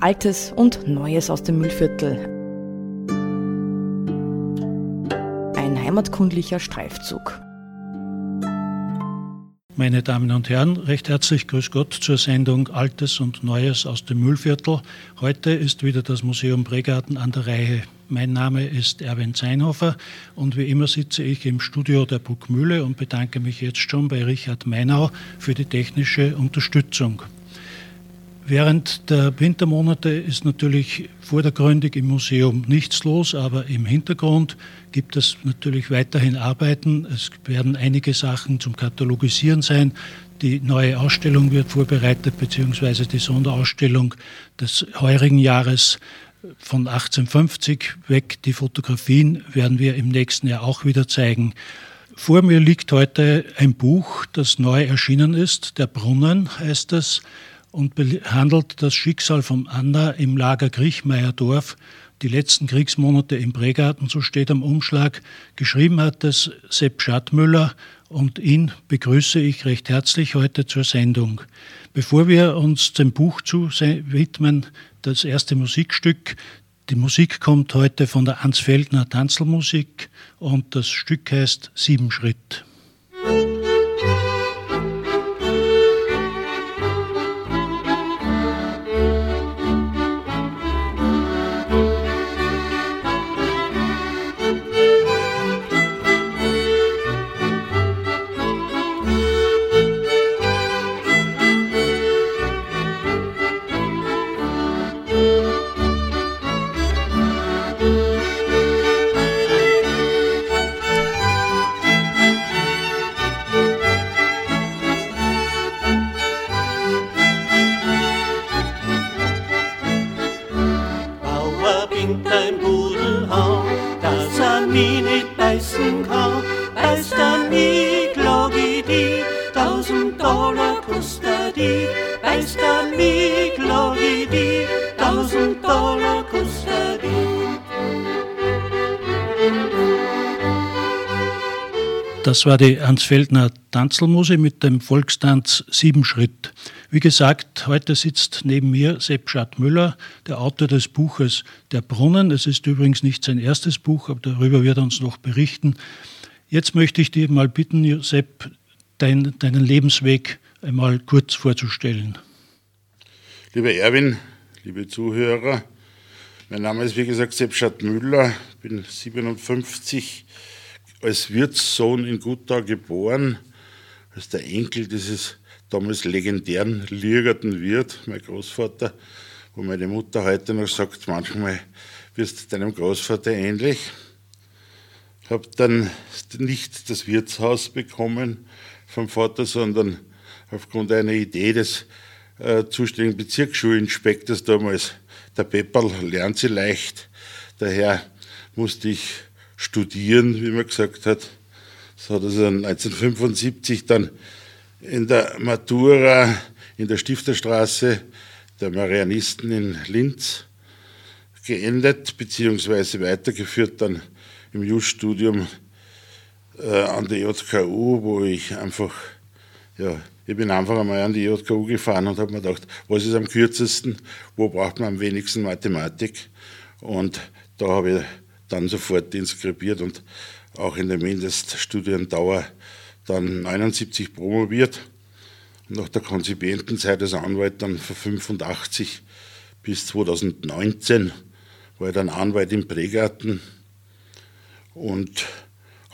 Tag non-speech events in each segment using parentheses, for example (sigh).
Altes und Neues aus dem Müllviertel. Ein heimatkundlicher Streifzug. Meine Damen und Herren, recht herzlich grüß Gott zur Sendung Altes und Neues aus dem Müllviertel. Heute ist wieder das Museum Bregarten an der Reihe. Mein Name ist Erwin Zeinhofer und wie immer sitze ich im Studio der Burgmühle und bedanke mich jetzt schon bei Richard Meinau für die technische Unterstützung. Während der Wintermonate ist natürlich vordergründig im Museum nichts los, aber im Hintergrund gibt es natürlich weiterhin Arbeiten. Es werden einige Sachen zum Katalogisieren sein. Die neue Ausstellung wird vorbereitet, beziehungsweise die Sonderausstellung des heurigen Jahres von 1850 weg. Die Fotografien werden wir im nächsten Jahr auch wieder zeigen. Vor mir liegt heute ein Buch, das neu erschienen ist. Der Brunnen heißt es und behandelt das Schicksal von Anna im Lager Griechmeierdorf, die letzten Kriegsmonate im Bregarten, so steht am Umschlag. Geschrieben hat es Sepp Schadmüller und ihn begrüße ich recht herzlich heute zur Sendung. Bevor wir uns dem Buch zu widmen, das erste Musikstück. Die Musik kommt heute von der Ansfeldner Tanzelmusik und das Stück heißt Sieben Das war die Ansfeldner Tanzelmuse mit dem Volkstanz Siebenschritt. Wie gesagt, heute sitzt neben mir Sepp Schadmüller, der Autor des Buches Der Brunnen. Es ist übrigens nicht sein erstes Buch, aber darüber wird er uns noch berichten. Jetzt möchte ich dir mal bitten, Sepp, dein, deinen Lebensweg einmal kurz vorzustellen. Lieber Erwin, liebe Zuhörer, mein Name ist wie gesagt Sepp Schadmüller, bin 57 als Wirtssohn in Gutau geboren, als der Enkel dieses damals legendären Liergerten Wirt, mein Großvater, wo meine Mutter heute noch sagt, manchmal wirst du deinem Großvater ähnlich. Ich habe dann nicht das Wirtshaus bekommen vom Vater, sondern aufgrund einer Idee des äh, zuständigen Bezirksschulinspektors damals, der Pepperl lernt sie leicht. Daher musste ich studieren, wie man gesagt hat. Das hat also 1975 dann in der Matura in der Stifterstraße der Marianisten in Linz geendet, beziehungsweise weitergeführt dann im Just-Studium äh, an der JKU, wo ich einfach, ja, ich bin einfach einmal an die JKU gefahren und habe mir gedacht, was ist am kürzesten, wo braucht man am wenigsten Mathematik? Und da habe ich dann sofort inskribiert und auch in der Mindeststudiendauer dann 79 promoviert. Nach der Konzipientenzeit als Anwalt dann von 85 bis 2019 war ich dann Anwalt im Prägarten und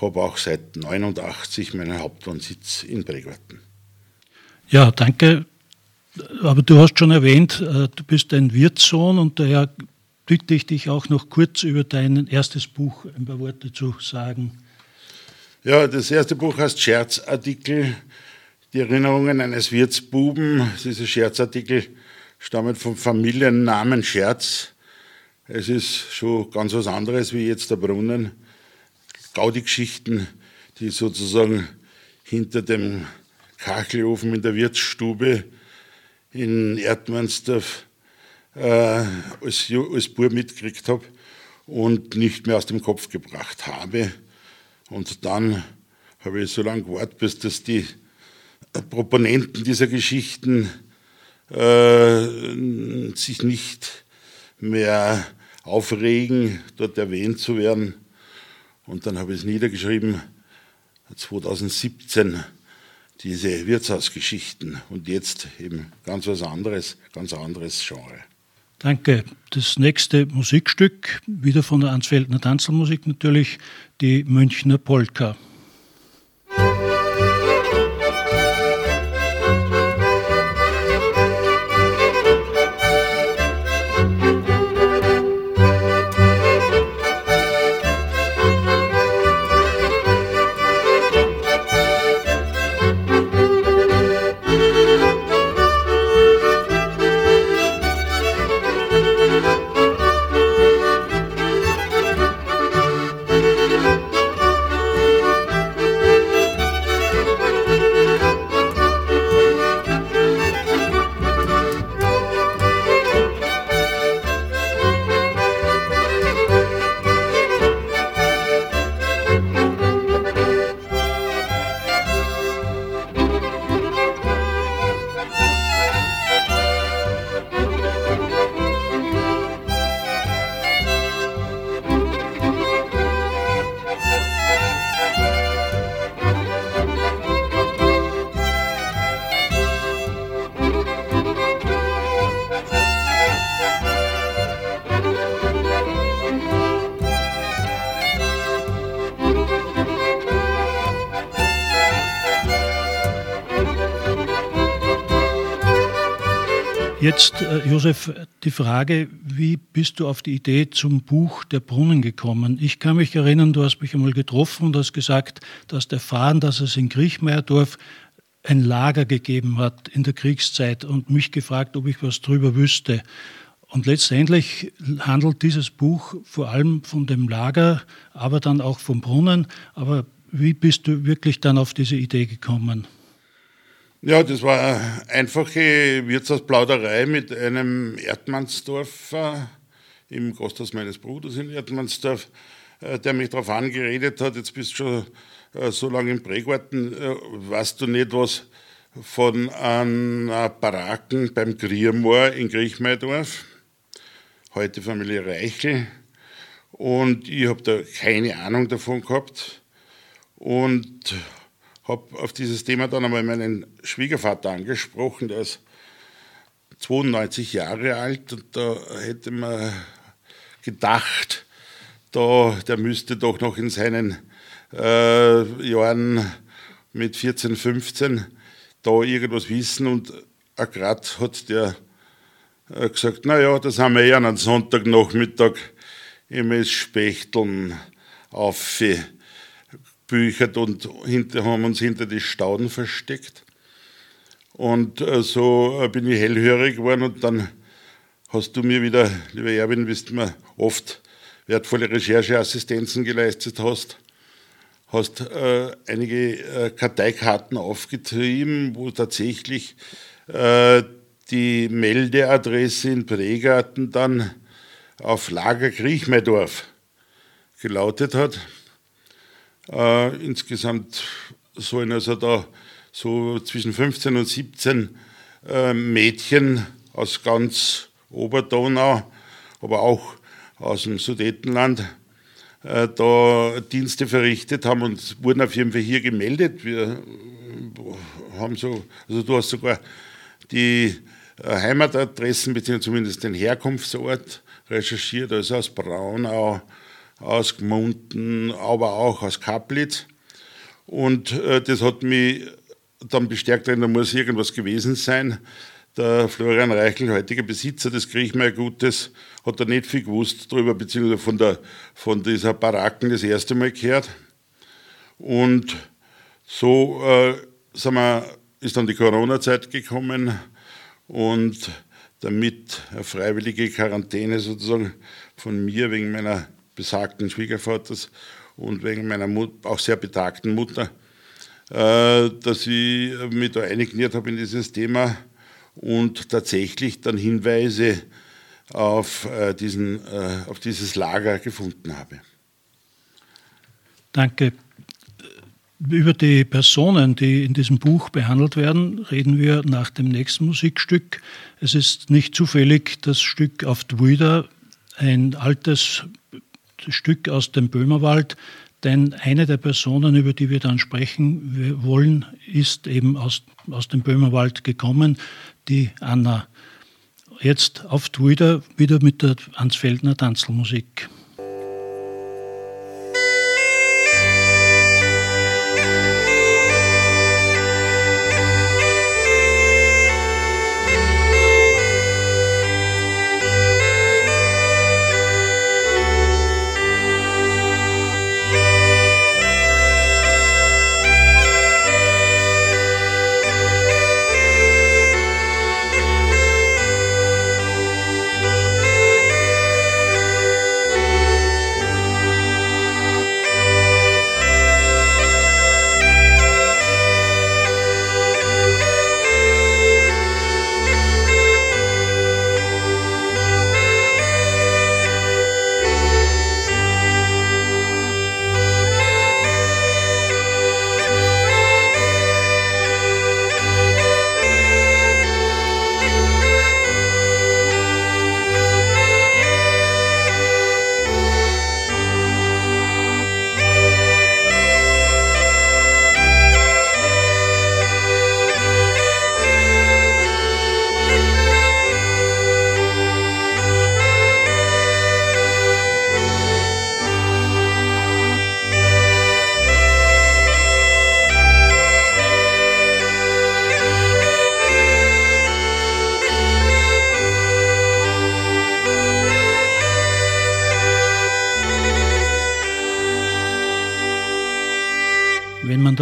habe auch seit 89 meinen Hauptwohnsitz in Prägarten. Ja, danke. Aber du hast schon erwähnt, äh, du bist ein Wirtssohn und daher bitte ich dich auch noch kurz über dein erstes Buch ein paar Worte zu sagen. Ja, das erste Buch heißt Scherzartikel, die Erinnerungen eines Wirtsbuben. Diese Scherzartikel stammen vom Familiennamen Scherz. Es ist schon ganz was anderes wie jetzt der Brunnen. Gaudi-Geschichten, die sozusagen hinter dem Kachelofen in der Wirtsstube in Erdmannsdorf äh, als, als Bub mitgekriegt habe und nicht mehr aus dem Kopf gebracht habe. Und dann habe ich so lange gewartet, bis das die Proponenten dieser Geschichten äh, sich nicht mehr aufregen, dort erwähnt zu werden. Und dann habe ich es niedergeschrieben, 2017 diese Wirtshausgeschichten und jetzt eben ganz was anderes, ganz anderes Genre. Danke. Das nächste Musikstück, wieder von der Ansfeldner Tanzelmusik natürlich, die Münchner Polka. Josef, die Frage, wie bist du auf die Idee zum Buch Der Brunnen gekommen? Ich kann mich erinnern, du hast mich einmal getroffen und hast gesagt, du hast erfahren, dass es in Griechmeierdorf ein Lager gegeben hat in der Kriegszeit und mich gefragt, ob ich was drüber wüsste. Und letztendlich handelt dieses Buch vor allem von dem Lager, aber dann auch vom Brunnen. Aber wie bist du wirklich dann auf diese Idee gekommen? Ja, das war eine einfache Wirtshausplauderei mit einem Erdmannsdorfer im Gasthaus meines Bruders in Erdmannsdorf, äh, der mich darauf angeredet hat, jetzt bist du schon äh, so lange im Prägarten, äh, weißt du nicht was von einer Baracken beim Griermoor in Griechmeidorf, heute Familie Reichel. Und ich habe da keine Ahnung davon gehabt. Und habe auf dieses Thema dann einmal meinen Schwiegervater angesprochen, der ist 92 Jahre alt und da hätte man gedacht, da, der müsste doch noch in seinen äh, Jahren mit 14, 15 da irgendwas wissen und gerade hat der äh, gesagt, naja, das haben wir an einem Sonntagnachmittag im Spechteln auf büchert und hinter, haben uns hinter die Stauden versteckt. Und äh, so äh, bin ich hellhörig geworden und dann hast du mir wieder, lieber Erwin, wie du mir oft wertvolle Rechercheassistenzen geleistet hast, hast äh, einige äh, Karteikarten aufgetrieben, wo tatsächlich äh, die Meldeadresse in Pregarten dann auf Lager Griechmeidorf gelautet hat. Äh, insgesamt sollen also da so zwischen 15 und 17 äh, Mädchen aus ganz Oberdonau, aber auch aus dem Sudetenland äh, da Dienste verrichtet haben und wurden auf jeden Fall hier gemeldet. Wir haben so, also du hast sogar die äh, Heimatadressen, beziehungsweise zumindest den Herkunftsort recherchiert, also aus Braunau, aus Gmunden, aber auch aus Kaplitz. Und äh, das hat mich dann bestärkt, da muss irgendwas gewesen sein. Der Florian Reichel, heutiger Besitzer des Griechmeiergutes, hat da nicht viel gewusst darüber, beziehungsweise von, der, von dieser Baracken das erste Mal gehört. Und so äh, wir, ist dann die Corona-Zeit gekommen und damit eine freiwillige Quarantäne sozusagen von mir wegen meiner besagten Schwiegervaters und wegen meiner Mut auch sehr betagten Mutter, äh, dass ich mich da eingekniert habe in dieses Thema und tatsächlich dann Hinweise auf, äh, diesen, äh, auf dieses Lager gefunden habe. Danke. Über die Personen, die in diesem Buch behandelt werden, reden wir nach dem nächsten Musikstück. Es ist nicht zufällig das Stück auf Dwida, ein altes Stück aus dem Böhmerwald, denn eine der Personen, über die wir dann sprechen wollen, ist eben aus, aus dem Böhmerwald gekommen, die Anna. Jetzt auf Twitter wieder mit der Ansfeldner Tanzelmusik.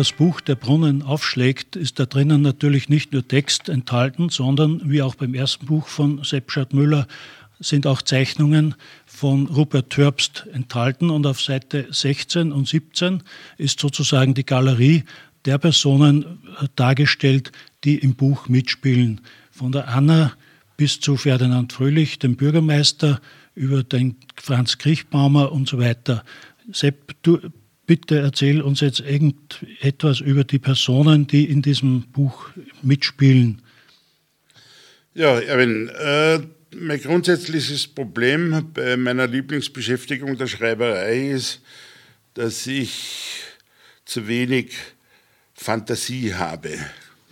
Das Buch Der Brunnen aufschlägt, ist da drinnen natürlich nicht nur Text enthalten, sondern wie auch beim ersten Buch von Sepp Schadmüller sind auch Zeichnungen von Rupert Törbst enthalten und auf Seite 16 und 17 ist sozusagen die Galerie der Personen äh, dargestellt, die im Buch mitspielen. Von der Anna bis zu Ferdinand Fröhlich, dem Bürgermeister, über den Franz Kriechbaumer und so weiter. Sepp, bitte erzähl uns jetzt irgendetwas über die Personen, die in diesem Buch mitspielen. Ja, Erwin, äh, mein grundsätzliches Problem bei meiner Lieblingsbeschäftigung der Schreiberei ist, dass ich zu wenig Fantasie habe.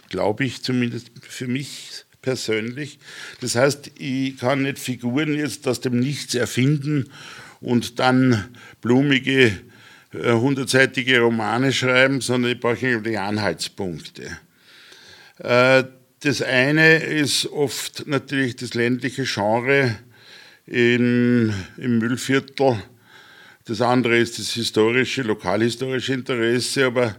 Glaube ich zumindest für mich persönlich. Das heißt, ich kann nicht Figuren jetzt aus dem Nichts erfinden und dann blumige hundertseitige Romane schreiben, sondern ich brauche eigentlich Anhaltspunkte. Äh, das eine ist oft natürlich das ländliche Genre in, im Müllviertel. Das andere ist das historische, lokalhistorische Interesse, aber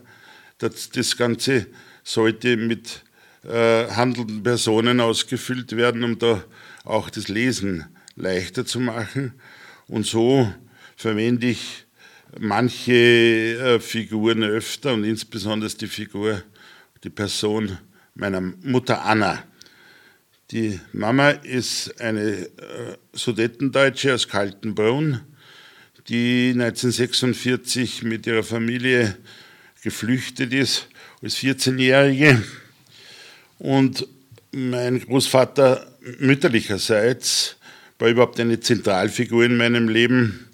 das, das Ganze sollte mit äh, handelnden Personen ausgefüllt werden, um da auch das Lesen leichter zu machen. Und so verwende ich manche äh, Figuren öfter und insbesondere die Figur, die Person meiner Mutter Anna. Die Mama ist eine äh, Sudetendeutsche aus Kaltenbrunn, die 1946 mit ihrer Familie geflüchtet ist als 14-Jährige. Und mein Großvater mütterlicherseits war überhaupt eine Zentralfigur in meinem Leben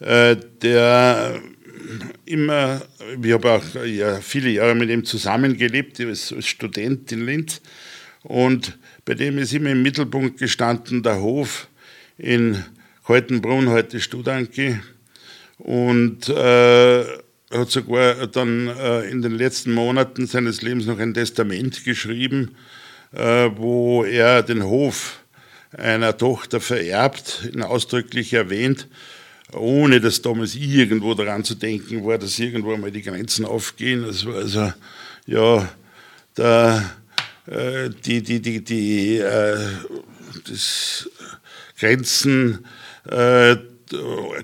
der immer, ich habe auch ja, viele Jahre mit ihm zusammengelebt, als, als Student in Linz. Und bei dem ist immer im Mittelpunkt gestanden der Hof in Kaltenbrunn, heute Studanki. Und äh, hat sogar dann äh, in den letzten Monaten seines Lebens noch ein Testament geschrieben, äh, wo er den Hof einer Tochter vererbt, ausdrücklich erwähnt ohne dass damals irgendwo daran zu denken war, dass irgendwo mal die Grenzen aufgehen. Das war also, ja, da, äh, die, die, die, die, äh, das Grenzen äh,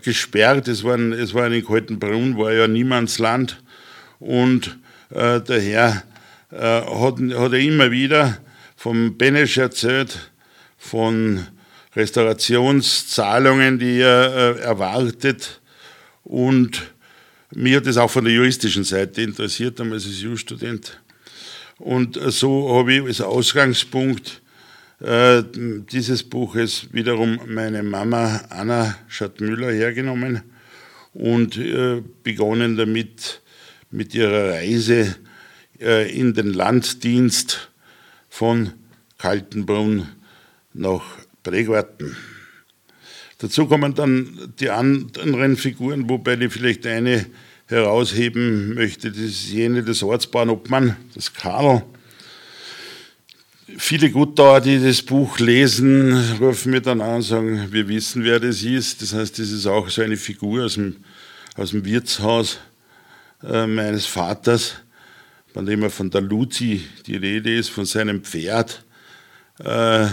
gesperrt, es, waren, es war in Kaltenbrunn, war ja Niemandsland und äh, daher äh, hat, hat er immer wieder vom Benesch erzählt, von Restaurationszahlungen, die er äh, erwartet und Mir hat das auch von der juristischen Seite interessiert, damals als Jurastudent. Und so habe ich als Ausgangspunkt äh, dieses Buches wiederum meine Mama Anna Schattmüller hergenommen und äh, begonnen damit mit ihrer Reise in den Landdienst von Kaltenbrunn nach Prägwarten. Dazu kommen dann die anderen Figuren, wobei ich vielleicht eine herausheben möchte, das ist jene des Ortsbauernobmann, das Karl. Viele Gutdauer, die das Buch lesen, rufen mir dann an und sagen, wir wissen, wer das ist. Das heißt, das ist auch so eine Figur aus dem, aus dem Wirtshaus äh, meines Vaters, von dem er von der Luzi die Rede ist, von seinem Pferd. Äh,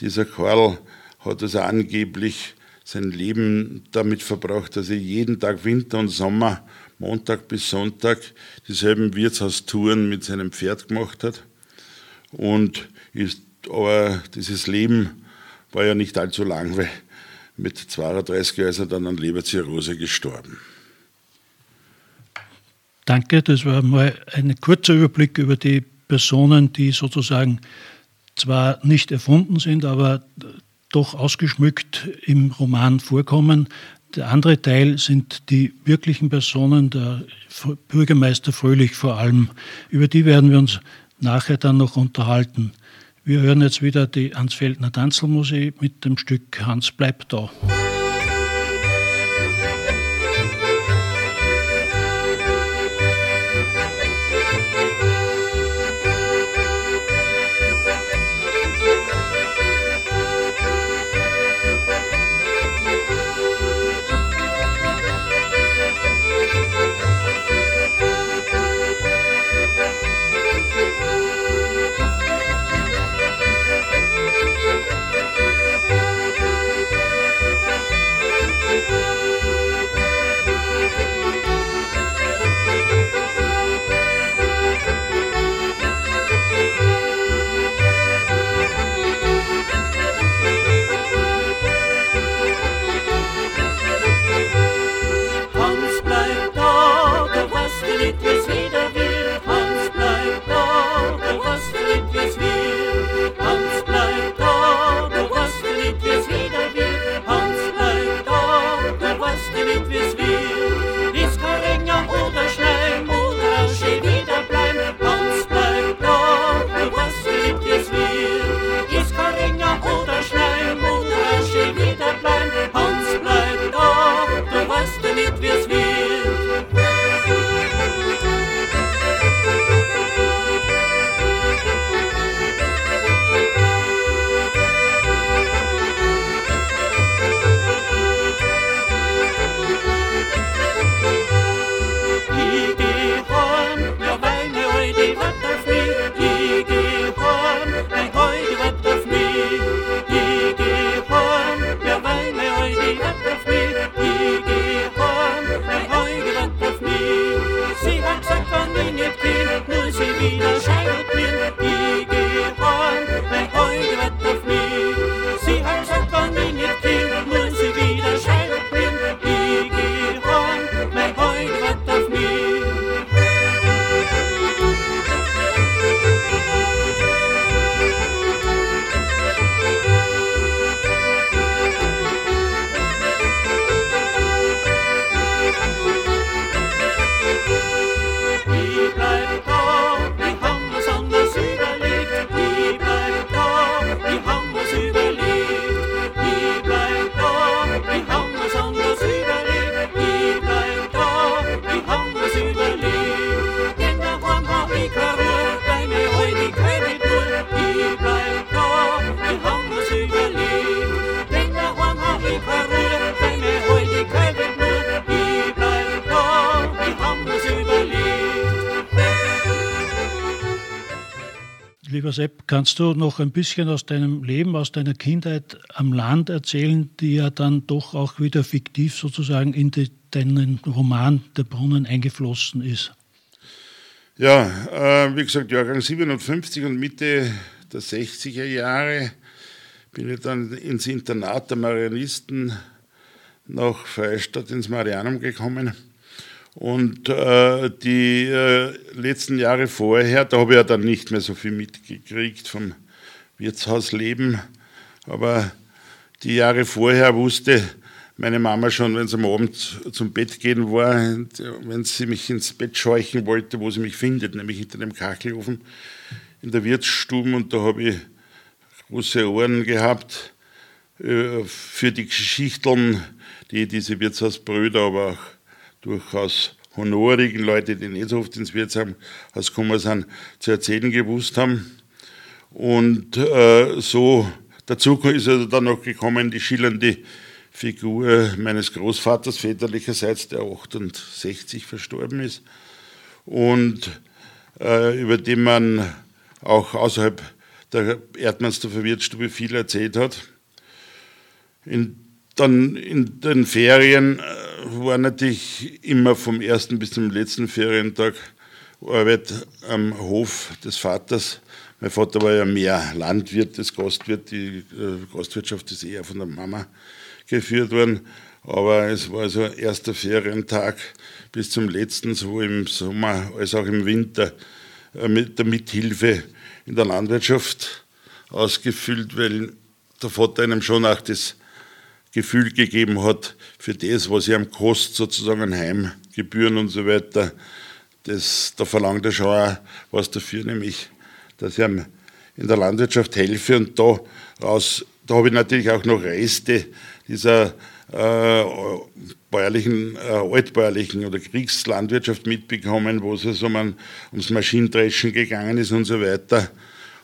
dieser Karl hat also angeblich sein Leben damit verbracht, dass er jeden Tag Winter und Sommer, Montag bis Sonntag, dieselben Wirtshaustouren mit seinem Pferd gemacht hat. Und ist, aber dieses Leben war ja nicht allzu lang, weil mit 32 Jahren ist er dann an Leberzirrhose gestorben. Danke, das war mal ein kurzer Überblick über die Personen, die sozusagen zwar nicht erfunden sind, aber doch ausgeschmückt im Roman vorkommen. Der andere Teil sind die wirklichen Personen, der Bürgermeister Fröhlich vor allem. Über die werden wir uns nachher dann noch unterhalten. Wir hören jetzt wieder die Ansfeldner Tanzelmusik mit dem Stück Hans bleibt da. Kannst du noch ein bisschen aus deinem Leben, aus deiner Kindheit am Land erzählen, die ja dann doch auch wieder fiktiv sozusagen in die, deinen Roman Der Brunnen eingeflossen ist? Ja, äh, wie gesagt, Jahrgang 57 und Mitte der 60er Jahre bin ich dann ins Internat der Marianisten nach Freistadt ins Marianum gekommen Und äh, die äh, letzten Jahre vorher, da habe ich ja dann nicht mehr so viel mitgekriegt vom Wirtshausleben, aber die Jahre vorher wusste meine Mama schon, wenn sie am Abend zum Bett gehen war, wenn sie mich ins Bett scheuchen wollte, wo sie mich findet, nämlich hinter dem Kachelofen in der Wirtsstube. Und da habe ich große Ohren gehabt äh, für die Geschichten, die diese Wirtshausbrüder, aber auch durchaus honorigen Leute, die nicht so oft ins Wirtshaus gekommen sind, zu erzählen gewusst haben. Und äh, so dazu ist er dann noch gekommen, die schillernde Figur meines Großvaters väterlicherseits, der 68 verstorben ist und äh, über den man auch außerhalb der Erdmannsdorfer Wirtsstube viel erzählt hat. In, dann in den Ferien äh, war natürlich immer vom ersten bis zum letzten Ferientag Arbeit am Hof des Vaters. Mein Vater war ja mehr Landwirt als Gastwirt. Die äh, Gastwirtschaft ist eher von der Mama geführt worden. Aber es war so erster Ferientag bis zum letzten, so im Sommer als auch im Winter, äh, mit der Mithilfe in der Landwirtschaft ausgefüllt, weil der Vater einem schon auch das Gefühl gegeben hat, für das, was ihm kostet, sozusagen Heimgebühren und so weiter, das, da verlangt er schon auch was dafür, nämlich, dass ich ihm in der Landwirtschaft helfe und da raus, da habe ich natürlich auch noch Reste dieser äh, bäuerlichen, äh, altbäuerlichen oder Kriegslandwirtschaft mitbekommen, wo es um, ums Maschinendreschen gegangen ist und so weiter.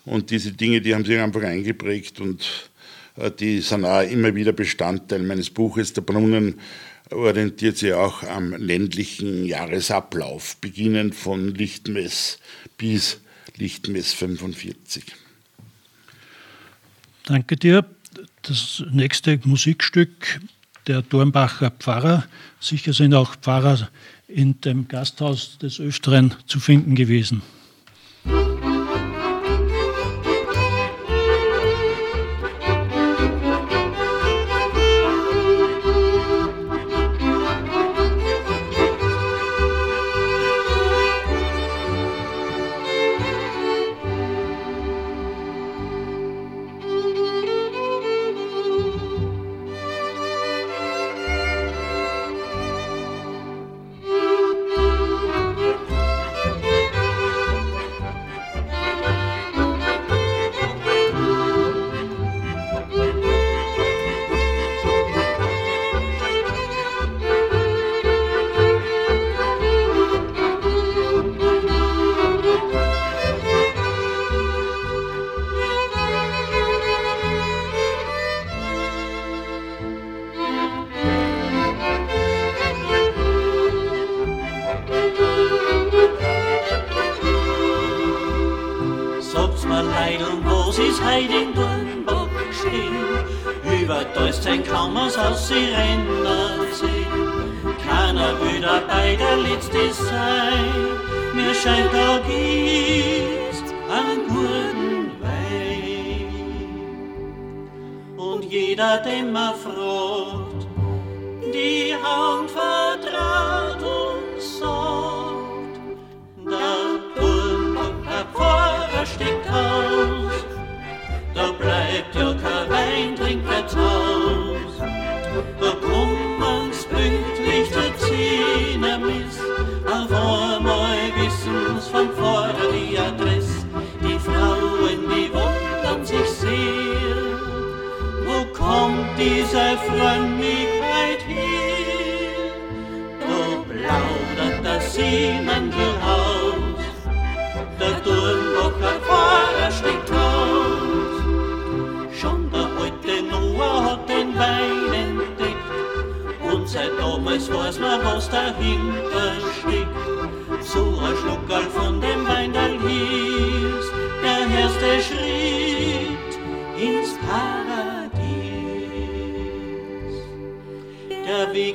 Und diese Dinge, die haben sich einfach eingeprägt und die sind auch immer wieder Bestandteil meines Buches. Der Brunnen orientiert sich auch am ländlichen Jahresablauf, beginnend von Lichtmess bis Lichtmess 45. Danke dir das nächste Musikstück der Dornbacher Pfarrer. Sicher sind auch Pfarrer in dem Gasthaus des Öfteren zu finden gewesen.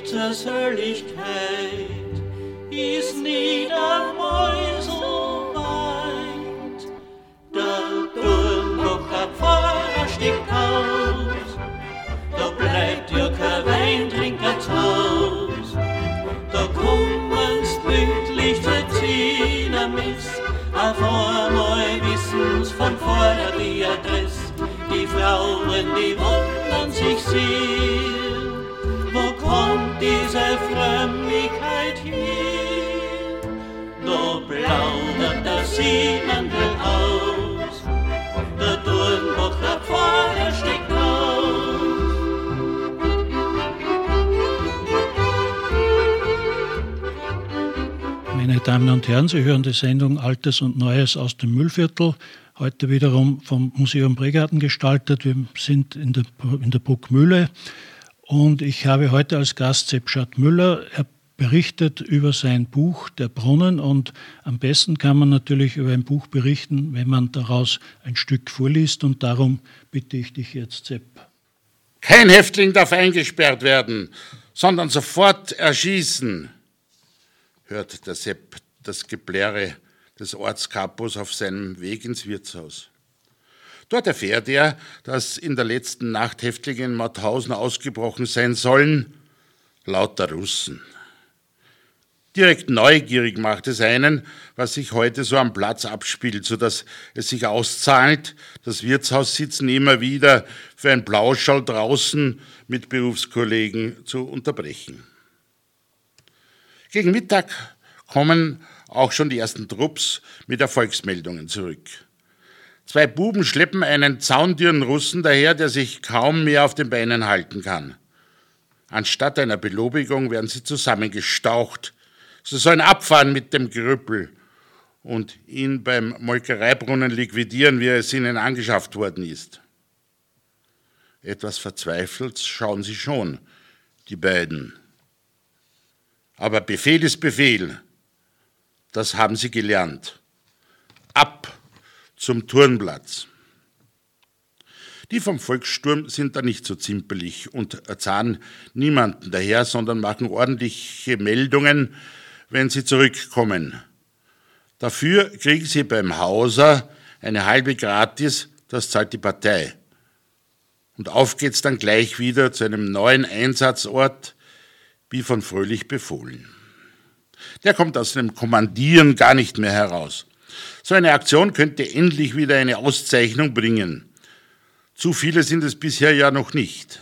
Gottes Herrlichkeit ist nicht einmal so weit. Der Turm noch der Pfarrer stieg aus, da bleibt ja kein Weintrinker aus. Da kommen's pünktlich zur Zinamis, auf einmal wissen's von vorher die Adresse, die Frauen, die wundern sich sie diese Frömmigkeit her? Da plaudert der Siemendel aus, der Turnbuch da vorne steckt aus. Meine Damen und Herren, Sie hören die Sendung Altes und Neues aus dem Müllviertel. Heute wiederum vom Museum Bregarten gestaltet. Wir sind in der, in der Bruckmühle und ich habe heute als Gast Sepp Müller. Er berichtet über sein Buch Der Brunnen und am besten kann man natürlich über ein Buch berichten, wenn man daraus ein Stück vorliest und darum bitte ich dich jetzt, Sepp. Kein Häftling darf eingesperrt werden, sondern sofort erschießen hört der Sepp das Gebläre des Ortskapos auf seinem Weg ins Wirtshaus. Dort erfährt er, dass in der letzten Nacht Häftlinge in Mauthausen ausgebrochen sein sollen, lauter Russen. Direkt neugierig macht es einen, was sich heute so am Platz abspielt, so dass es sich auszahlt, das Wirtshaus sitzen immer wieder für ein Plauschall draußen mit Berufskollegen zu unterbrechen. Gegen Mittag kommen auch schon die ersten Trupps mit Erfolgsmeldungen zurück. Zwei Buben schleppen einen zaundürren Russen daher, der sich kaum mehr auf den Beinen halten kann. Anstatt einer Belobigung werden sie zusammengestaucht. Sie sollen abfahren mit dem Gerüppel und ihn beim Molkereibrunnen liquidieren, wie es ihnen angeschafft worden ist. Etwas verzweifelt schauen sie schon, die beiden. Aber Befehl ist Befehl. Das haben sie gelernt. Ab zum Turnplatz. Die vom Volkssturm sind da nicht so zimpelig und zahlen niemanden daher, sondern machen ordentliche Meldungen, wenn sie zurückkommen. Dafür kriegen sie beim Hauser eine halbe Gratis, das zahlt die Partei. Und auf geht's dann gleich wieder zu einem neuen Einsatzort, wie von Fröhlich befohlen. Der kommt aus dem Kommandieren gar nicht mehr heraus. So eine Aktion könnte endlich wieder eine Auszeichnung bringen. Zu viele sind es bisher ja noch nicht.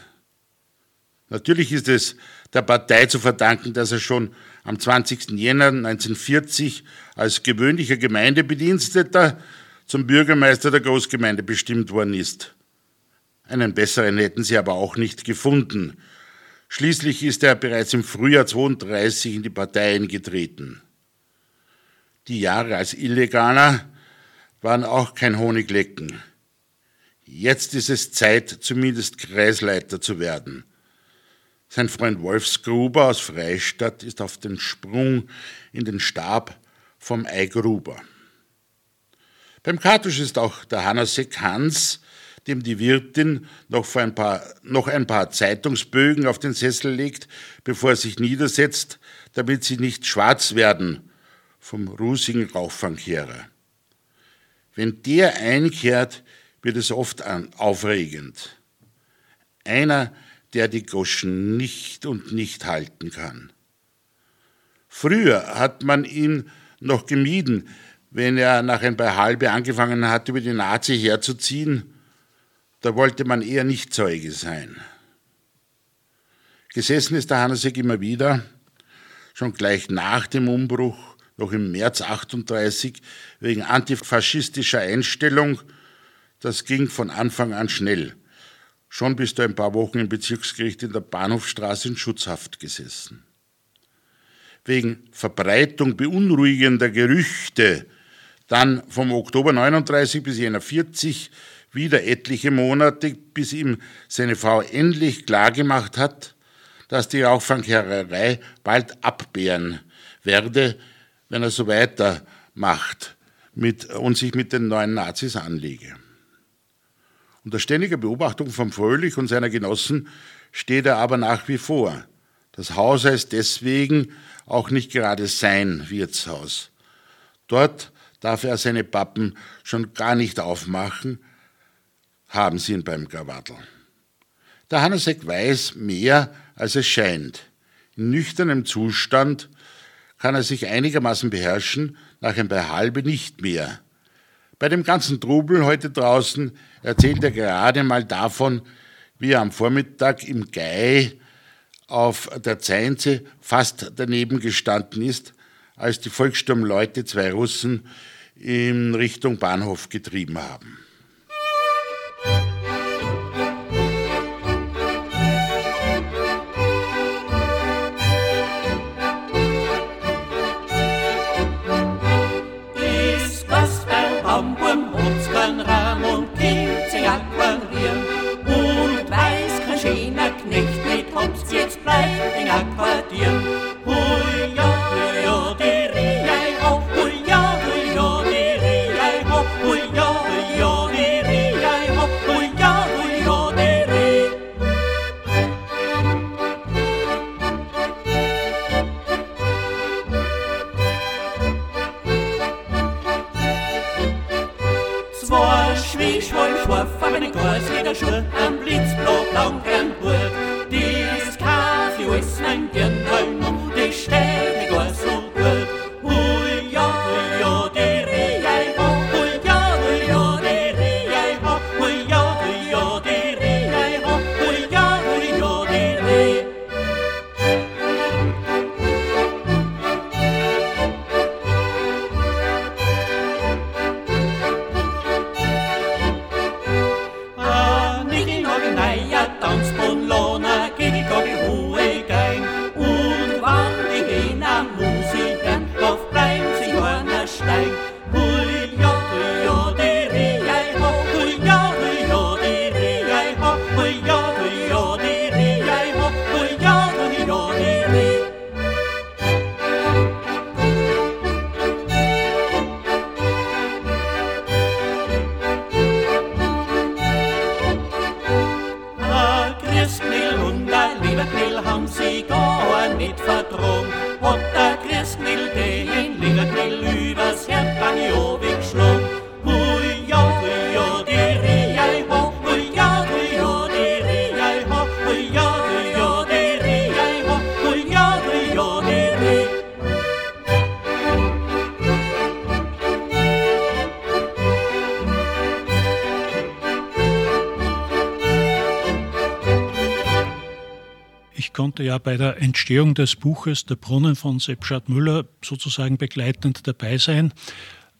Natürlich ist es der Partei zu verdanken, dass er schon am 20. Jänner 1940 als gewöhnlicher Gemeindebediensteter zum Bürgermeister der Großgemeinde bestimmt worden ist. Einen besseren hätten sie aber auch nicht gefunden. Schließlich ist er bereits im Frühjahr 32 in die Partei eingetreten. Die Jahre als Illegaler waren auch kein Honiglecken. Jetzt ist es Zeit, zumindest Kreisleiter zu werden. Sein Freund Wolf Gruber aus Freistadt ist auf den Sprung in den Stab vom Ei Gruber. Beim Kartusch ist auch der Hanasek Hans dem die Wirtin noch, ein paar, noch ein paar Zeitungsbögen auf den Sessel legt, bevor er sich niedersetzt, damit sie nicht schwarz werden vom rußigen Rauchfangkehrer. Wenn der einkehrt, wird es oft aufregend. Einer, der die Goschen nicht und nicht halten kann. Früher hat man ihn noch gemieden, wenn er nach ein paar Halbe angefangen hat, über die Nazi herzuziehen da wollte man eher nicht Zeuge sein. Gesessen ist der Hannesek immer wieder, schon gleich nach dem Umbruch, noch im März 38, wegen antifaschistischer Einstellung. Das ging von Anfang an schnell. Schon bist du ein paar Wochen im Bezirksgericht in der Bahnhofstraße in Schutzhaft gesessen. Wegen Verbreitung beunruhigender Gerüchte, dann vom Oktober 39 bis Jänner 40 wieder etliche Monate, bis ihm seine Frau endlich klargemacht hat, dass die Rauchfangkehrerei bald abbeeren werde, wenn er so weitermacht mit, und sich mit den neuen Nazis anlege. Unter ständiger Beobachtung von Fröhlich und seiner Genossen steht er aber nach wie vor. Das Haus heißt deswegen auch nicht gerade sein Wirtshaus. Dort darf er seine Pappen schon gar nicht aufmachen, haben sie ihn beim Krawattel. Der Hannesek weiß mehr, als es scheint. In nüchternem Zustand kann er sich einigermaßen beherrschen, nach ein paar halbe nicht mehr. Bei dem ganzen Trubel heute draußen erzählt er gerade mal davon, wie er am Vormittag im Gei auf der Zeinze fast daneben gestanden ist, als die Volkssturmleute zwei Russen in Richtung Bahnhof getrieben haben. Bei Entstehung des Buches Der Brunnen von Sepp Müller sozusagen begleitend dabei sein.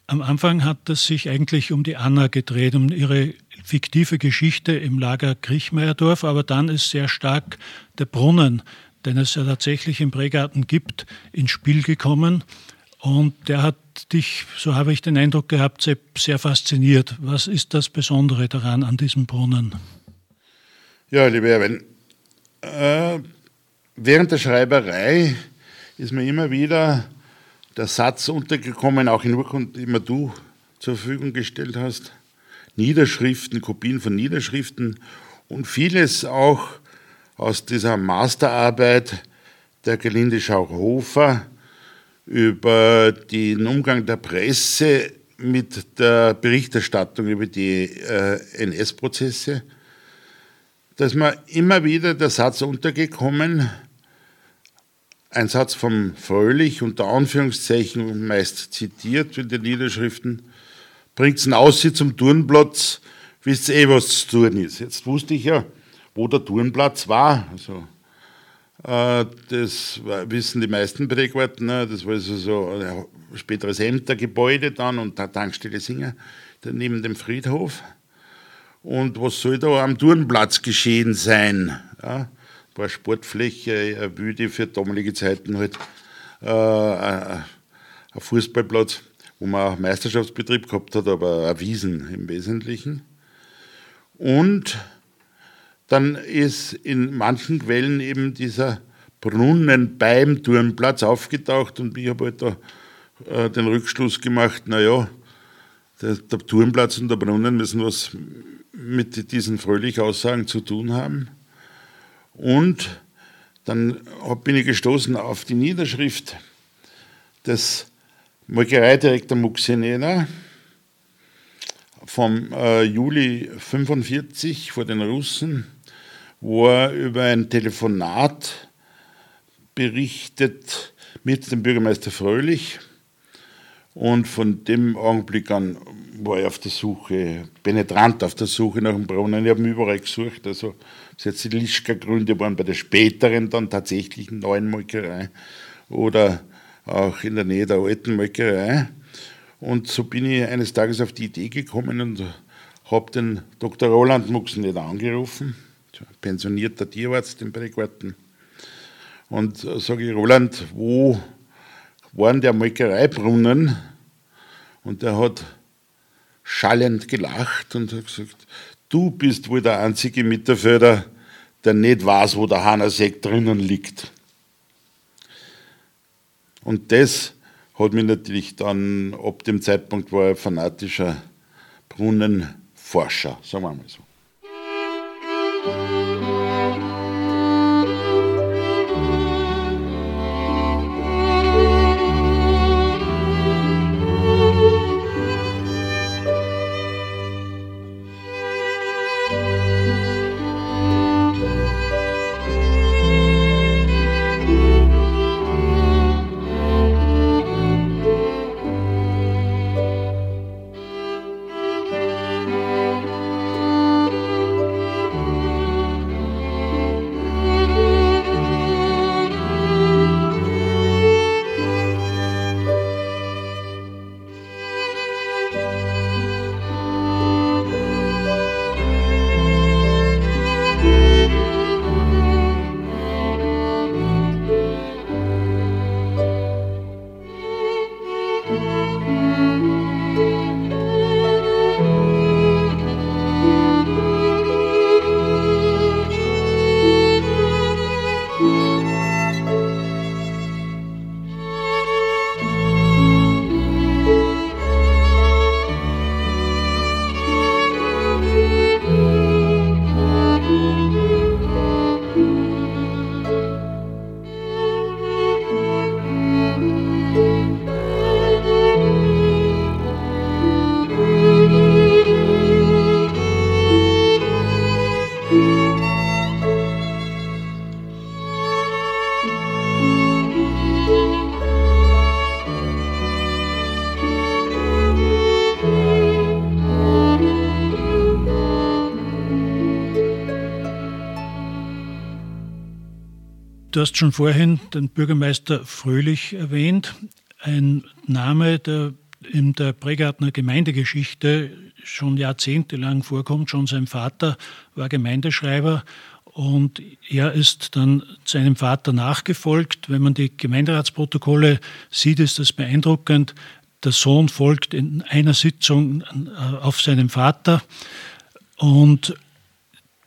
Am Anfang hat es sich eigentlich um die Anna gedreht, um ihre fiktive Geschichte im Lager Griechmeierdorf, aber dann ist sehr stark der Brunnen, den es ja tatsächlich im Prägarten gibt, ins Spiel gekommen. Und der hat dich, so habe ich den Eindruck gehabt, Sepp, sehr fasziniert. Was ist das Besondere daran an diesem Brunnen? Ja, lieber Erwin, äh, Während der Schreiberei ist mir immer wieder der Satz untergekommen, auch in Urkunden, die du zur Verfügung gestellt hast. Niederschriften, Kopien von Niederschriften und vieles auch aus dieser Masterarbeit der Gelinde Schauchhofer über den Umgang der Presse mit der Berichterstattung über die äh, NS-Prozesse. Da ist mir immer wieder der Satz untergekommen, ein Satz vom Fröhlich, unter Anführungszeichen meist zitiert in den Niederschriften, bringt es aus zum Turnplatz, wisst ihr eh, was zu tun ist. Jetzt wusste ich ja, wo der Turnplatz war. Also, äh, das wissen die meisten Prägwarten, ne? das war also so ein späteres Ämtergebäude dann und der Tankstelle Singer, neben dem Friedhof. Und was soll da am Turnplatz geschehen sein? Ja? Paar Sportfläche, eine Wüde für damalige Zeiten halt, äh, ein Fußballplatz, wo man auch Meisterschaftsbetrieb gehabt hat, aber ein Wiesen im Wesentlichen. Und dann ist in manchen Quellen eben dieser Brunnen beim Turnplatz aufgetaucht und ich habe halt da äh, den Rückschluss gemacht, naja, der, der Turnplatz und der Brunnen müssen was mit diesen fröhlichen Aussagen zu tun haben. Und dann bin ich gestoßen auf die Niederschrift des Molkereidirektor Muxenena vom äh, Juli 45 vor den Russen, wo er über ein Telefonat berichtet mit dem Bürgermeister Fröhlich Und von dem Augenblick an war ich auf der Suche, penetrant auf der Suche nach dem Brunnen. Ich habe ihn überall gesucht. Also, jetzt die Lischka-Gründe waren bei der späteren, dann tatsächlichen neuen Molkerei oder auch in der Nähe der alten Molkerei. Und so bin ich eines Tages auf die Idee gekommen und habe den Dr. Roland Muxen angerufen, pensionierter Tierarzt im Berggarten. Und sage ich, Roland, wo waren der Molkereibrunnen? Und er hat schallend gelacht und hat gesagt, du bist wohl der einzige Mitterfelder, der nicht weiß, wo der Hanersek drinnen liegt. Und das hat mich natürlich dann, ab dem Zeitpunkt war er fanatischer Brunnenforscher, sagen wir mal so. Du hast schon vorhin den Bürgermeister Fröhlich erwähnt, ein Name, der in der Pregartner Gemeindegeschichte schon jahrzehntelang vorkommt. Schon sein Vater war Gemeindeschreiber und er ist dann seinem Vater nachgefolgt. Wenn man die Gemeinderatsprotokolle sieht, ist das beeindruckend. Der Sohn folgt in einer Sitzung äh, auf seinen Vater und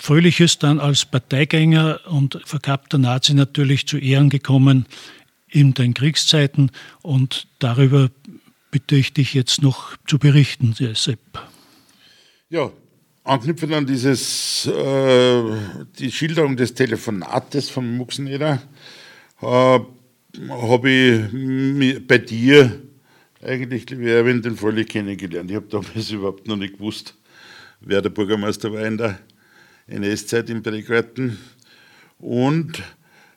Fröhlich ist dann als Parteigänger und verkappter Nazi natürlich zu Ehren gekommen in den Kriegszeiten und darüber bitte ich dich jetzt noch zu berichten, Sepp. Ja, anknüpfend an dieses, äh, die Schilderung des Telefonates von Muxeneder, äh, habe ich bei dir eigentlich, liebe Erwin, den Fröhlich kennengelernt. Ich habe damals (laughs) überhaupt noch nicht gewusst, wer der Bürgermeister war in der NS-Zeit in Bergwerten und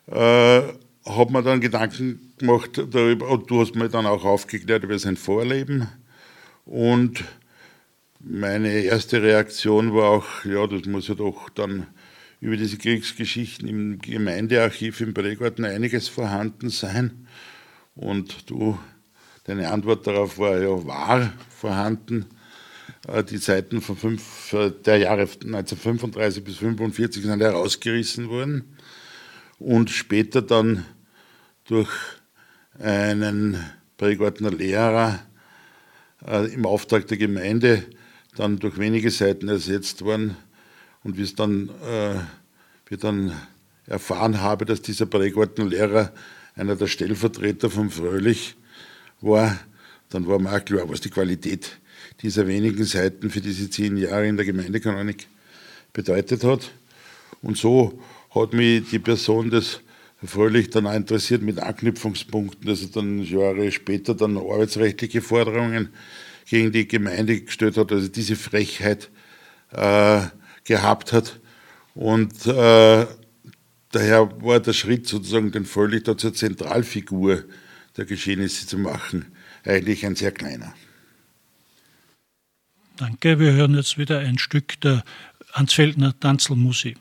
äh, habe mir dann Gedanken gemacht darüber, und du hast mir dann auch aufgeklärt über sein Vorleben und meine erste Reaktion war auch, ja, das muss ja doch dann über diese Kriegsgeschichten im Gemeindearchiv im Bregarten einiges vorhanden sein. Und du, deine Antwort darauf war ja wahr vorhanden. Äh, die Zeiten von fünf, äh, der Jahre 1935 bis 1945 sind herausgerissen worden und später dann durch einen Prägartner Lehrer äh, im Auftrag der Gemeinde dann durch wenige Seiten ersetzt worden. Und wie es dann, äh, wir dann erfahren habe, dass dieser Prägartner Lehrer einer der Stellvertreter von Fröhlich war, dann war mir auch klar, was die Qualität ist dieser wenigen Seiten für diese zehn Jahre in der Gemeindekanonik bedeutet hat. Und so hat mich die Person des Fröhlich dann auch interessiert mit Anknüpfungspunkten, dass er dann Jahre später dann arbeitsrechtliche Forderungen gegen die Gemeinde gestellt hat, also diese Frechheit äh, gehabt hat. Und äh, daher war der Schritt sozusagen, den Fröhlich da zur Zentralfigur der Geschehnisse zu machen, eigentlich ein sehr kleiner. Danke, wir hören jetzt wieder ein Stück der Ansfeldner Tanzelmusik.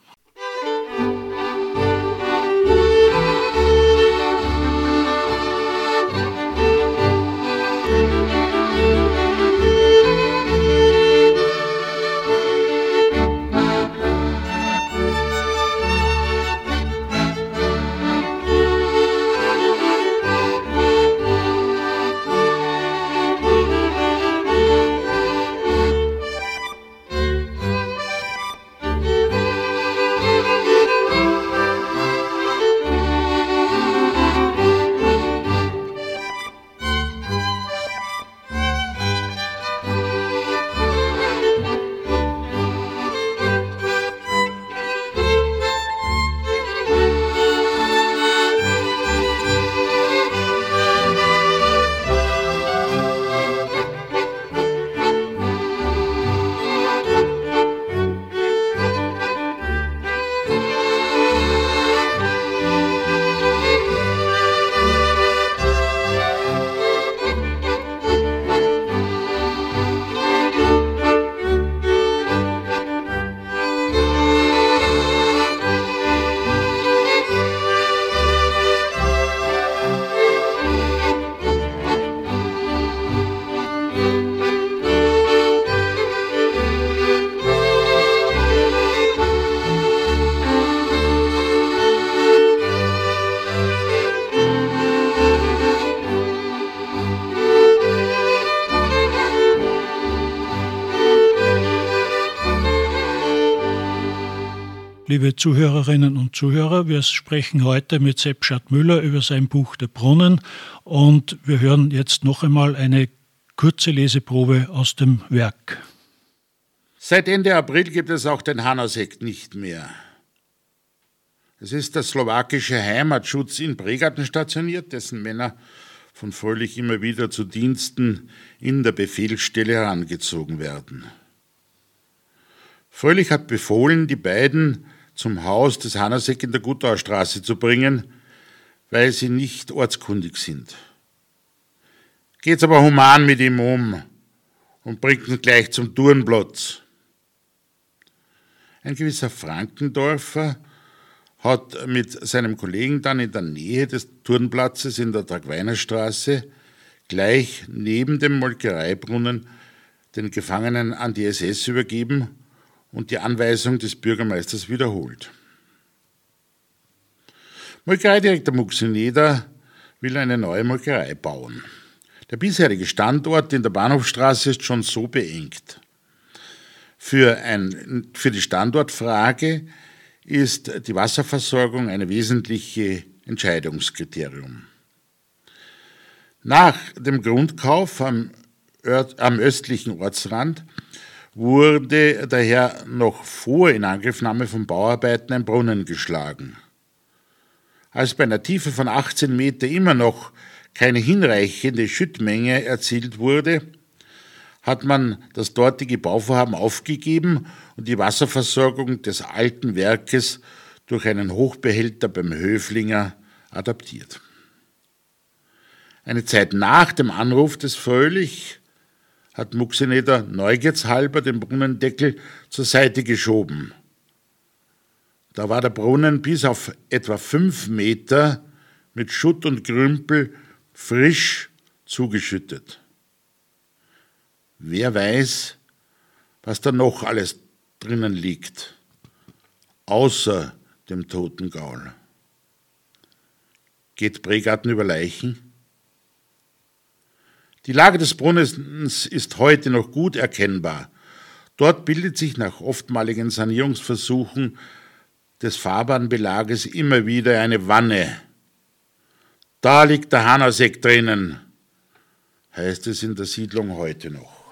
Liebe Zuhörerinnen und Zuhörer, wir sprechen heute mit Sepp Schadmüller über sein Buch Der Brunnen und wir hören jetzt noch einmal eine kurze Leseprobe aus dem Werk. Seit Ende April gibt es auch den Hanasekt nicht mehr. Es ist der slowakische Heimatschutz in Bregarten stationiert, dessen Männer von Fröhlich immer wieder zu Diensten in der Befehlsstelle herangezogen werden. Fröhlich hat befohlen, die beiden zum Haus des Hanasek in der Gutauer Straße zu bringen, weil sie nicht ortskundig sind. Geht's aber human mit ihm um und bringt ihn gleich zum Turnplatz. Ein gewisser Frankendorfer hat mit seinem Kollegen dann in der Nähe des Turnplatzes in der Tragweiner Straße gleich neben dem Molkereibrunnen den Gefangenen an die SS übergeben und die Anweisung des Bürgermeisters wiederholt. Molkereidirektor Muxineder will eine neue Molkerei bauen. Der bisherige Standort in der Bahnhofstraße ist schon so beengt. Für, ein, für die Standortfrage ist die Wasserversorgung eine wesentliche Entscheidungskriterium. Nach dem Grundkauf am, am östlichen Ortsrand wurde daher noch vor Inangriffnahme von Bauarbeiten ein Brunnen geschlagen. Als bei einer Tiefe von 18 Meter immer noch keine hinreichende Schüttmenge erzielt wurde, hat man das dortige Bauvorhaben aufgegeben und die Wasserversorgung des alten Werkes durch einen Hochbehälter beim Höflinger adaptiert. Eine Zeit nach dem Anruf des Fröhlich hat Muxeneder neugiershalber den Brunnendeckel zur Seite geschoben. Da war der Brunnen bis auf etwa fünf Meter mit Schutt und Grümpel frisch zugeschüttet. Wer weiß, was da noch alles drinnen liegt, außer dem toten Gaul. Geht Bregarten über Leichen? Die Lage des Brunnens ist heute noch gut erkennbar. Dort bildet sich nach oftmaligen Sanierungsversuchen des Fahrbahnbelages immer wieder eine Wanne. Da liegt der Hanasek drinnen, heißt es in der Siedlung heute noch.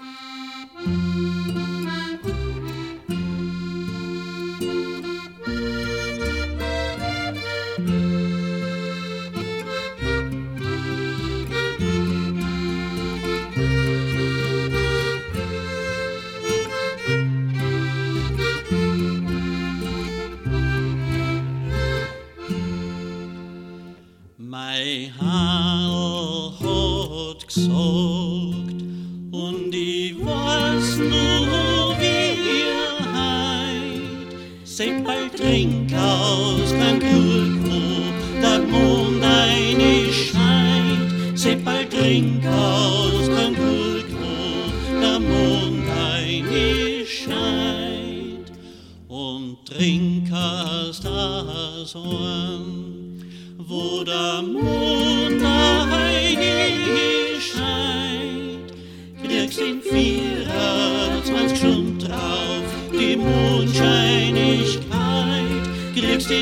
Und ich weiß nur, wie ihr heit. Seht bald trink aus, kein Kühlkrug, der Mond eine scheint. Seht bald trink aus,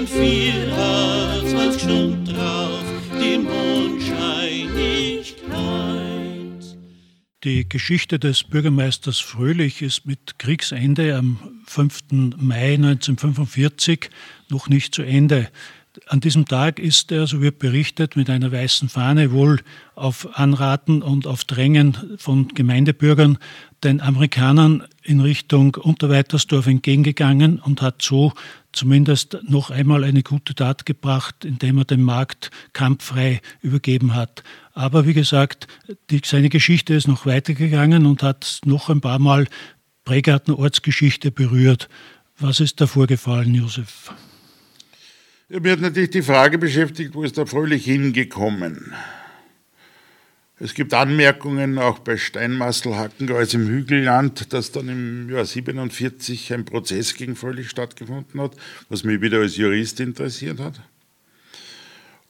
kriegst in 24 Stunden drauf die Mondscheinigkeit. Die Geschichte des Bürgermeisters Fröhlich ist mit Kriegsende am 5. Mai 1945 noch nicht zu Ende. An diesem Tag ist er, so wird berichtet, mit einer weißen Fahne wohl auf Anraten und auf Drängen von Gemeindebürgern den Amerikanern in Richtung Unterweitersdorf entgegengegangen und hat so zumindest noch einmal eine gute Tat gebracht, indem er den Markt kampffrei übergeben hat. Aber wie gesagt, die, seine Geschichte ist noch weitergegangen und hat noch ein paar Mal Pregarten Ortsgeschichte berührt. Was ist da vorgefallen, Josef? Ja, mir hat natürlich die Frage beschäftigt, wo ist da Fröhlich hingekommen? Es gibt Anmerkungen auch bei Steinmassel Hackengreuz im Hügelland, dass dann im Jahr 47 ein Prozess gegen Fröhlich stattgefunden hat, was mich wieder als Jurist interessiert hat.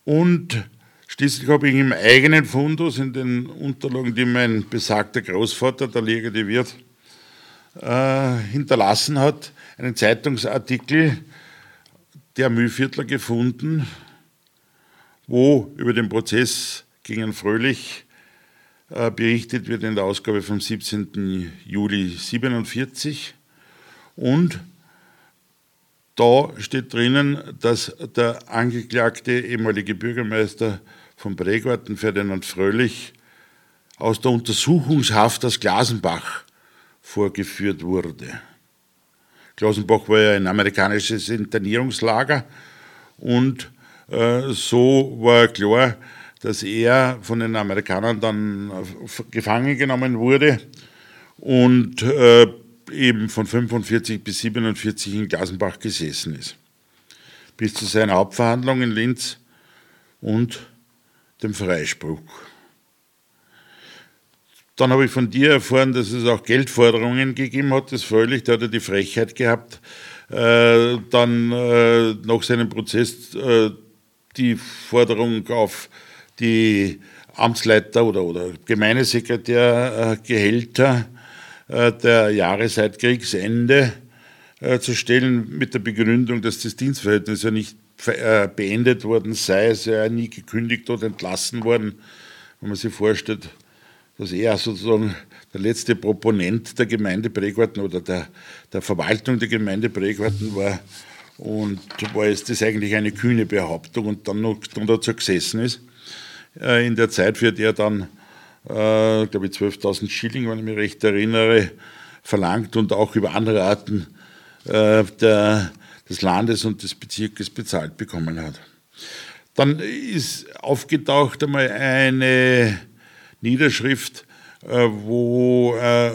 Und schließlich habe ich im eigenen Fundus, in den Unterlagen, die mein besagter Großvater, der liegende Wirt, äh, hinterlassen hat, einen Zeitungsartikel der Mühlviertler gefunden, wo über den Prozess gegen Fröhlich berichtet wird in der Ausgabe vom 17. Juli 47 und da steht drinnen, dass der angeklagte ehemalige Bürgermeister von Bregarten, Ferdinand Fröhlich, aus der Untersuchungshaft aus Glasenbach vorgeführt wurde. Glasenbach war ja ein amerikanisches Internierungslager und äh, so war klar, dass er von den Amerikanern dann gefangen genommen wurde und äh, eben von 45 bis 47 in Glasenbach gesessen ist. Bis zu seiner Hauptverhandlung in Linz und dem Freispruch. Dann habe ich von dir erfahren, dass es auch Geldforderungen gegeben hat. Das freilich, da hat er die Frechheit gehabt, äh, dann äh, nach seinem Prozess äh, die Forderung auf die Amtsleiter oder, oder Gemeindesekretärgehälter äh, der Jahre seit Kriegsende äh, zu stellen, mit der Begründung, dass das Dienstverhältnis ja nicht äh, beendet worden sei, es ja nie gekündigt oder entlassen worden. Wenn man sich vorstellt, dass er sozusagen der letzte Proponent der Gemeinde Bregarten oder der, der Verwaltung der Gemeinde Bregarten war. Und war es das eigentlich eine kühne Behauptung und dann noch dazu gesessen ist. Äh, in der Zeit wird er dann, äh, glaube ich, 12.000 Schilling, wenn ich mich recht erinnere, verlangt und auch über andere Arten äh, der, des Landes und des Bezirkes bezahlt bekommen hat. Dann ist aufgetaucht einmal eine Niederschrift, äh, wo äh,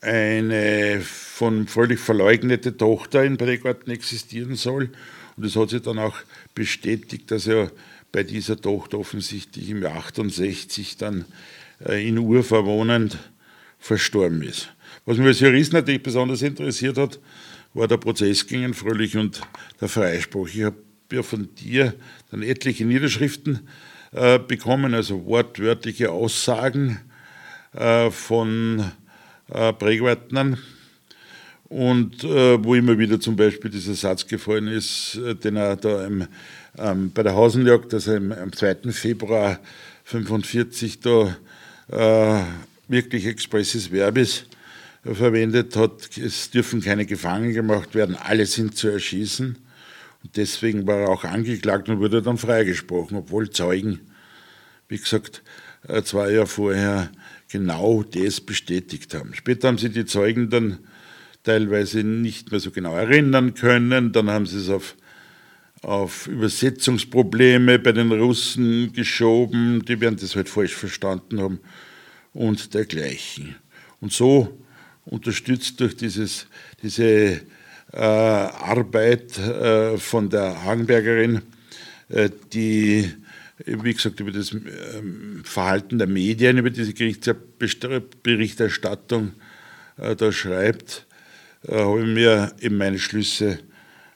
eine von völlig verleugnete Tochter in Bregarten existieren soll. Und es hat sich dann auch bestätigt, dass er bei dieser Tochter offensichtlich im Jahr 68 dann äh, in Urfa wohnend verstorben ist. Was mich als Jurist natürlich besonders interessiert hat, war der Prozess gegen Fröhlich und der Freispruch. Ich habe ja von dir dann etliche Niederschriften äh, bekommen, also wortwörtliche Aussagen äh, von äh, Prägwartnern. Und äh, wo immer wieder zum Beispiel dieser Satz gefallen ist, äh, den er da im, ähm, bei der Hausenjagd, also im, am 2. Februar 1945 da äh, wirklich expresses Verbis verwendet hat, es dürfen keine Gefangenen gemacht werden, alle sind zu erschießen. Und deswegen war er auch angeklagt und wurde dann freigesprochen, obwohl Zeugen, wie gesagt, äh, zwei Jahre vorher genau das bestätigt haben. Später haben sie die Zeugen dann teilweise nicht mehr so genau erinnern können. Dann haben sie es auf, auf Übersetzungsprobleme bei den Russen geschoben. Die werden das halt falsch verstanden haben und dergleichen. Und so unterstützt durch dieses, diese äh, Arbeit äh, von der Hagenbergerin, äh, die, wie gesagt, über das ähm, Verhalten der Medien, über diese Gerichtsberichterstattung äh, da schreibt, äh, habe ich mir eben meine Schlüsse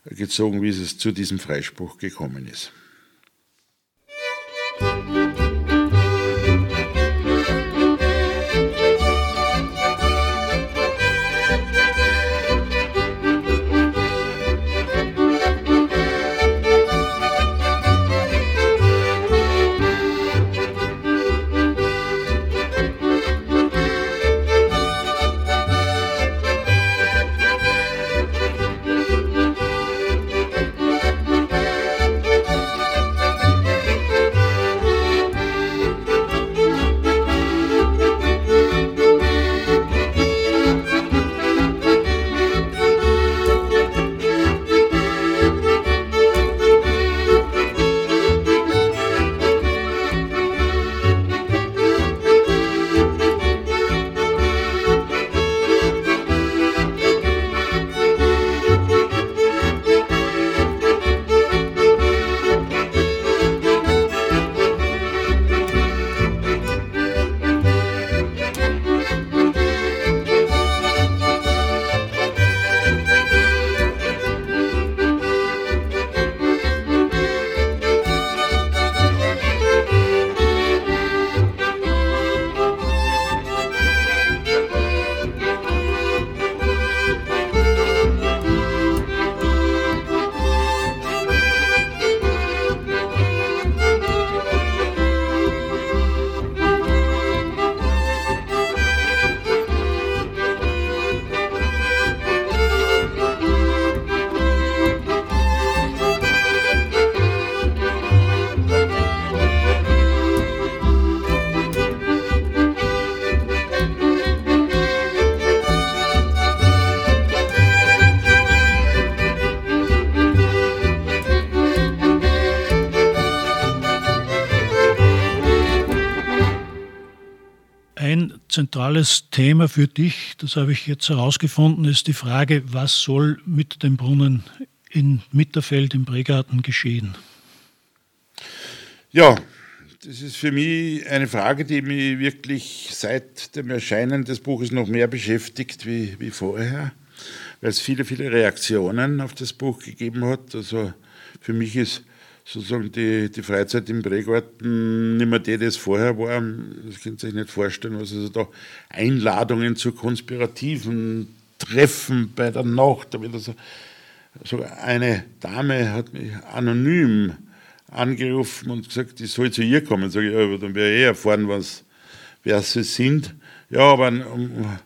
gezogen, wie es zu diesem Freispruch gekommen ist. Zentrales Thema für dich, das habe ich jetzt herausgefunden, ist die Frage, was soll mit dem Brunnen in Mitterfeld im Bregarten geschehen? Ja, das ist für mich eine Frage, die mich wirklich seit dem Erscheinen des Buches noch mehr beschäftigt wie, wie vorher, weil es viele, viele Reaktionen auf das Buch gegeben hat. Also für mich ist sozusagen die, die Freizeit im Prägarten nicht mehr die, die es vorher war. Das könnt ihr euch nicht vorstellen, was also da Einladungen zu konspirativen Treffen bei der Nacht, da wieder so, sogar eine Dame hat mich anonym angerufen und gesagt, ich soll zu ihr kommen. Sag ich, ja, dann werde ich eh erfahren, was, wer sie sind. Ja, aber um,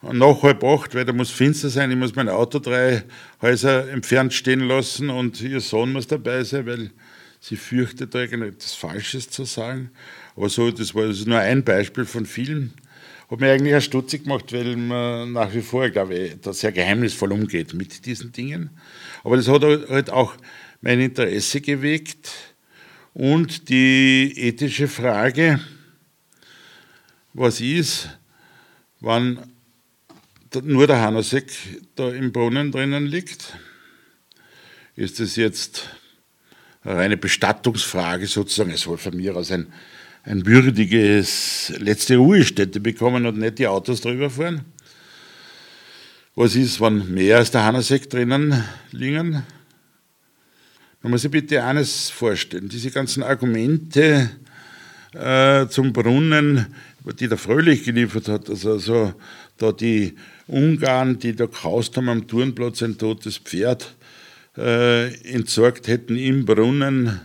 nach halb acht, weil da muss finster sein, ich muss mein Auto drei Häuser entfernt stehen lassen und ihr Sohn muss dabei sein, weil sie fürchtet etwas Falsches zu sagen. Aber so, das war also nur ein Beispiel von vielen. Hat mir eigentlich auch stutzig gemacht, weil man nach wie vor, glaube ich, da sehr geheimnisvoll umgeht mit diesen Dingen. Aber das hat halt auch mein Interesse geweckt und die ethische Frage, was ist, wann nur der Hanasek da im Brunnen drinnen liegt? Ist es jetzt eine Bestattungsfrage sozusagen? Es soll von mir aus ein, ein würdiges letzte Ruhestätte bekommen und nicht die Autos drüber fahren. Was ist, wenn mehr als der Hanasek drinnen liegen? Man muss sich bitte eines vorstellen, diese ganzen Argumente äh, zum Brunnen, die der Fröhlich geliefert hat, also, also da die Ungarn, die da gehaust haben am Turnplatz, ein totes Pferd äh, entsorgt hätten im Brunnen,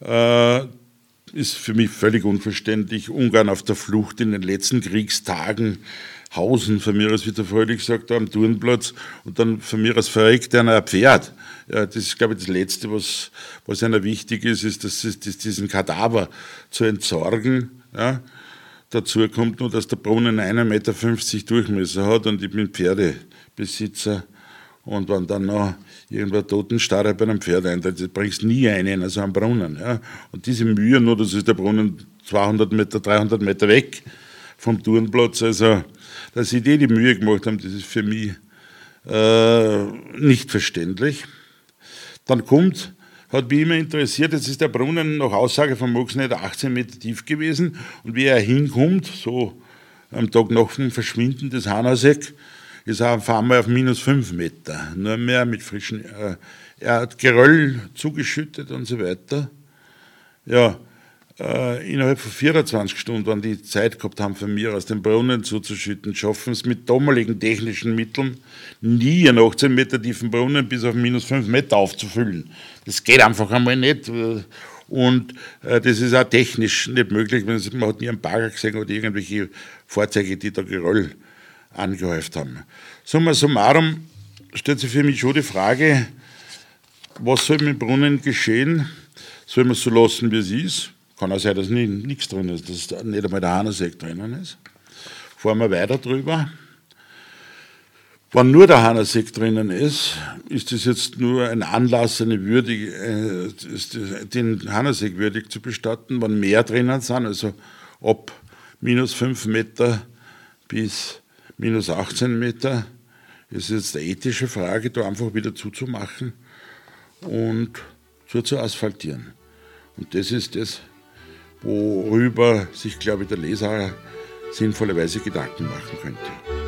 äh, ist für mich völlig unverständlich. Ungarn auf der Flucht in den letzten Kriegstagen, Hausen, von mir aus, wie der Fröhlich sagt, am Turnplatz, und dann von mir aus verreckt einer ein Pferd. Ja, das ist, glaube ich, das Letzte, was, was einer wichtig ist, ist, dass, dass diesen Kadaver zu entsorgen. Ja. Dazu kommt nur, dass der Brunnen 1,50 Meter Durchmesser hat und ich bin Pferdebesitzer. Und wenn dann noch irgendwo Totenstarre bei einem Pferd eintritt, bringst du nie einen in so einen Brunnen. Ja. Und diese Mühe, nur das ist der Brunnen 200 Meter, 300 Meter weg vom Turnplatz, also dass sie die die Mühe gemacht haben, das ist für mich äh, nicht verständlich. Dann kommt, hat mich immer interessiert, jetzt ist der Brunnen nach Aussage von Moxnet 18 Meter tief gewesen und wie er hinkommt, so am Tag nach dem Verschwinden des Hanaseck, ist er auf einmal auf minus 5 Meter, nur mehr mit frischen, äh, hat Geröll zugeschüttet und so weiter. Ja, äh, innerhalb von 24 Stunden, wenn die Zeit gehabt haben, von mir aus den Brunnen zuzuschütten, schaffen es mit damaligen technischen Mitteln nie einen 18 Meter tiefen Brunnen bis auf minus 5 Meter aufzufüllen. Das geht einfach einmal nicht. Und äh, das ist auch technisch nicht möglich. Man hat nie einen Bagger gesehen oder irgendwelche Fahrzeuge, die da Geröll angehäuft haben. Summa summarum stellt sich für mich schon die Frage, was soll mit dem Brunnen geschehen? Soll man es so lassen, wie es ist? Kann auch sein, dass nichts drin ist, dass nicht einmal der Hahnersek drinnen ist. Fahren wir weiter drüber. Wenn nur der Hahnersek drinnen ist, ist das jetzt nur ein Anlass, eine würdige, äh, den Hahnersek würdig zu bestatten. Wenn mehr drinnen sind, also ab minus 5 Meter bis minus 18 Meter, ist jetzt eine ethische Frage, da einfach wieder zuzumachen und zu, zu asphaltieren. Und das ist das, worüber sich, glaube ich, der Leser sinnvollerweise Gedanken machen könnte.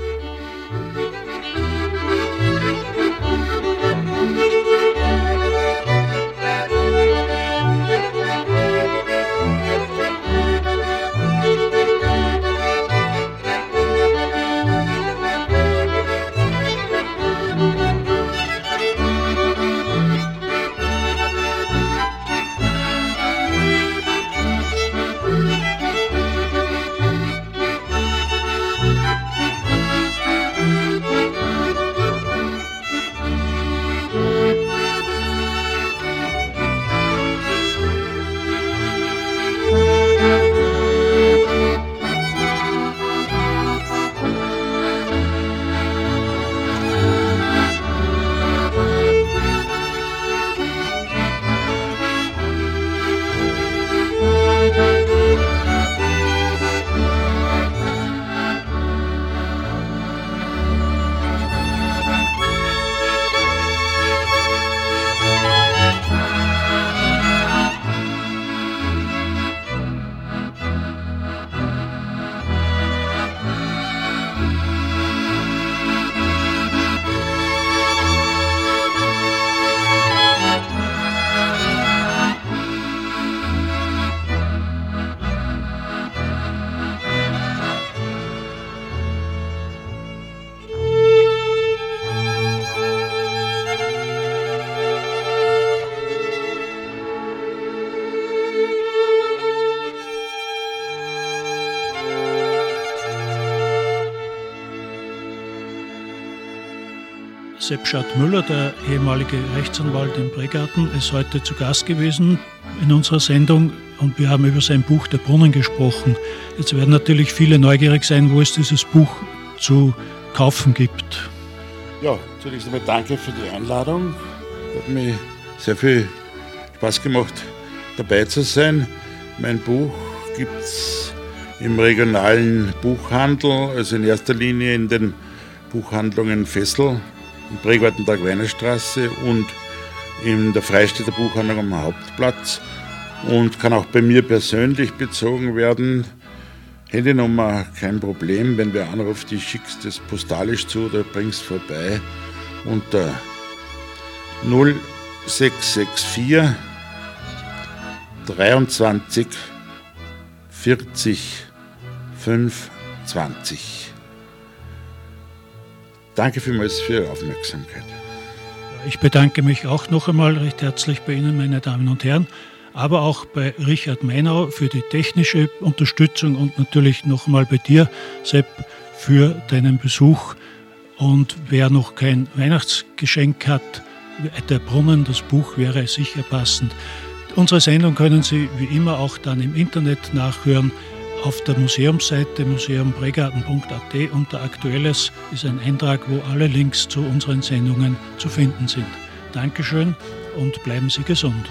Sepp Müller, der ehemalige Rechtsanwalt im Bregarten, ist heute zu Gast gewesen in unserer Sendung und wir haben über sein Buch Der Brunnen gesprochen. Jetzt werden natürlich viele neugierig sein, wo es dieses Buch zu kaufen gibt. Ja, zunächst einmal danke für die Einladung. Hat mir sehr viel Spaß gemacht, dabei zu sein. Mein Buch gibt es im regionalen Buchhandel, also in erster Linie in den Buchhandlungen Fessel im Prägwartentag Weinerstraße und in der Freistädter Buchhandlung am Hauptplatz und kann auch bei mir persönlich bezogen werden. Handynummer kein Problem, wenn wer anruft, ich schickst das postalisch zu oder bringst vorbei unter 0664 23 40 520. Danke vielmals für Ihre Aufmerksamkeit. Ich bedanke mich auch noch einmal recht herzlich bei Ihnen, meine Damen und Herren, aber auch bei Richard Meinau für die technische Unterstützung und natürlich noch einmal bei dir, Sepp, für deinen Besuch. Und wer noch kein Weihnachtsgeschenk hat, der Brunnen, das Buch wäre sicher passend. Unsere Sendung können Sie wie immer auch dann im Internet nachhören auf der Museumsseite museumbregarten.at unter Aktuelles ist ein Eintrag, wo alle Links zu unseren Sendungen zu finden sind. Dankeschön und bleiben Sie gesund.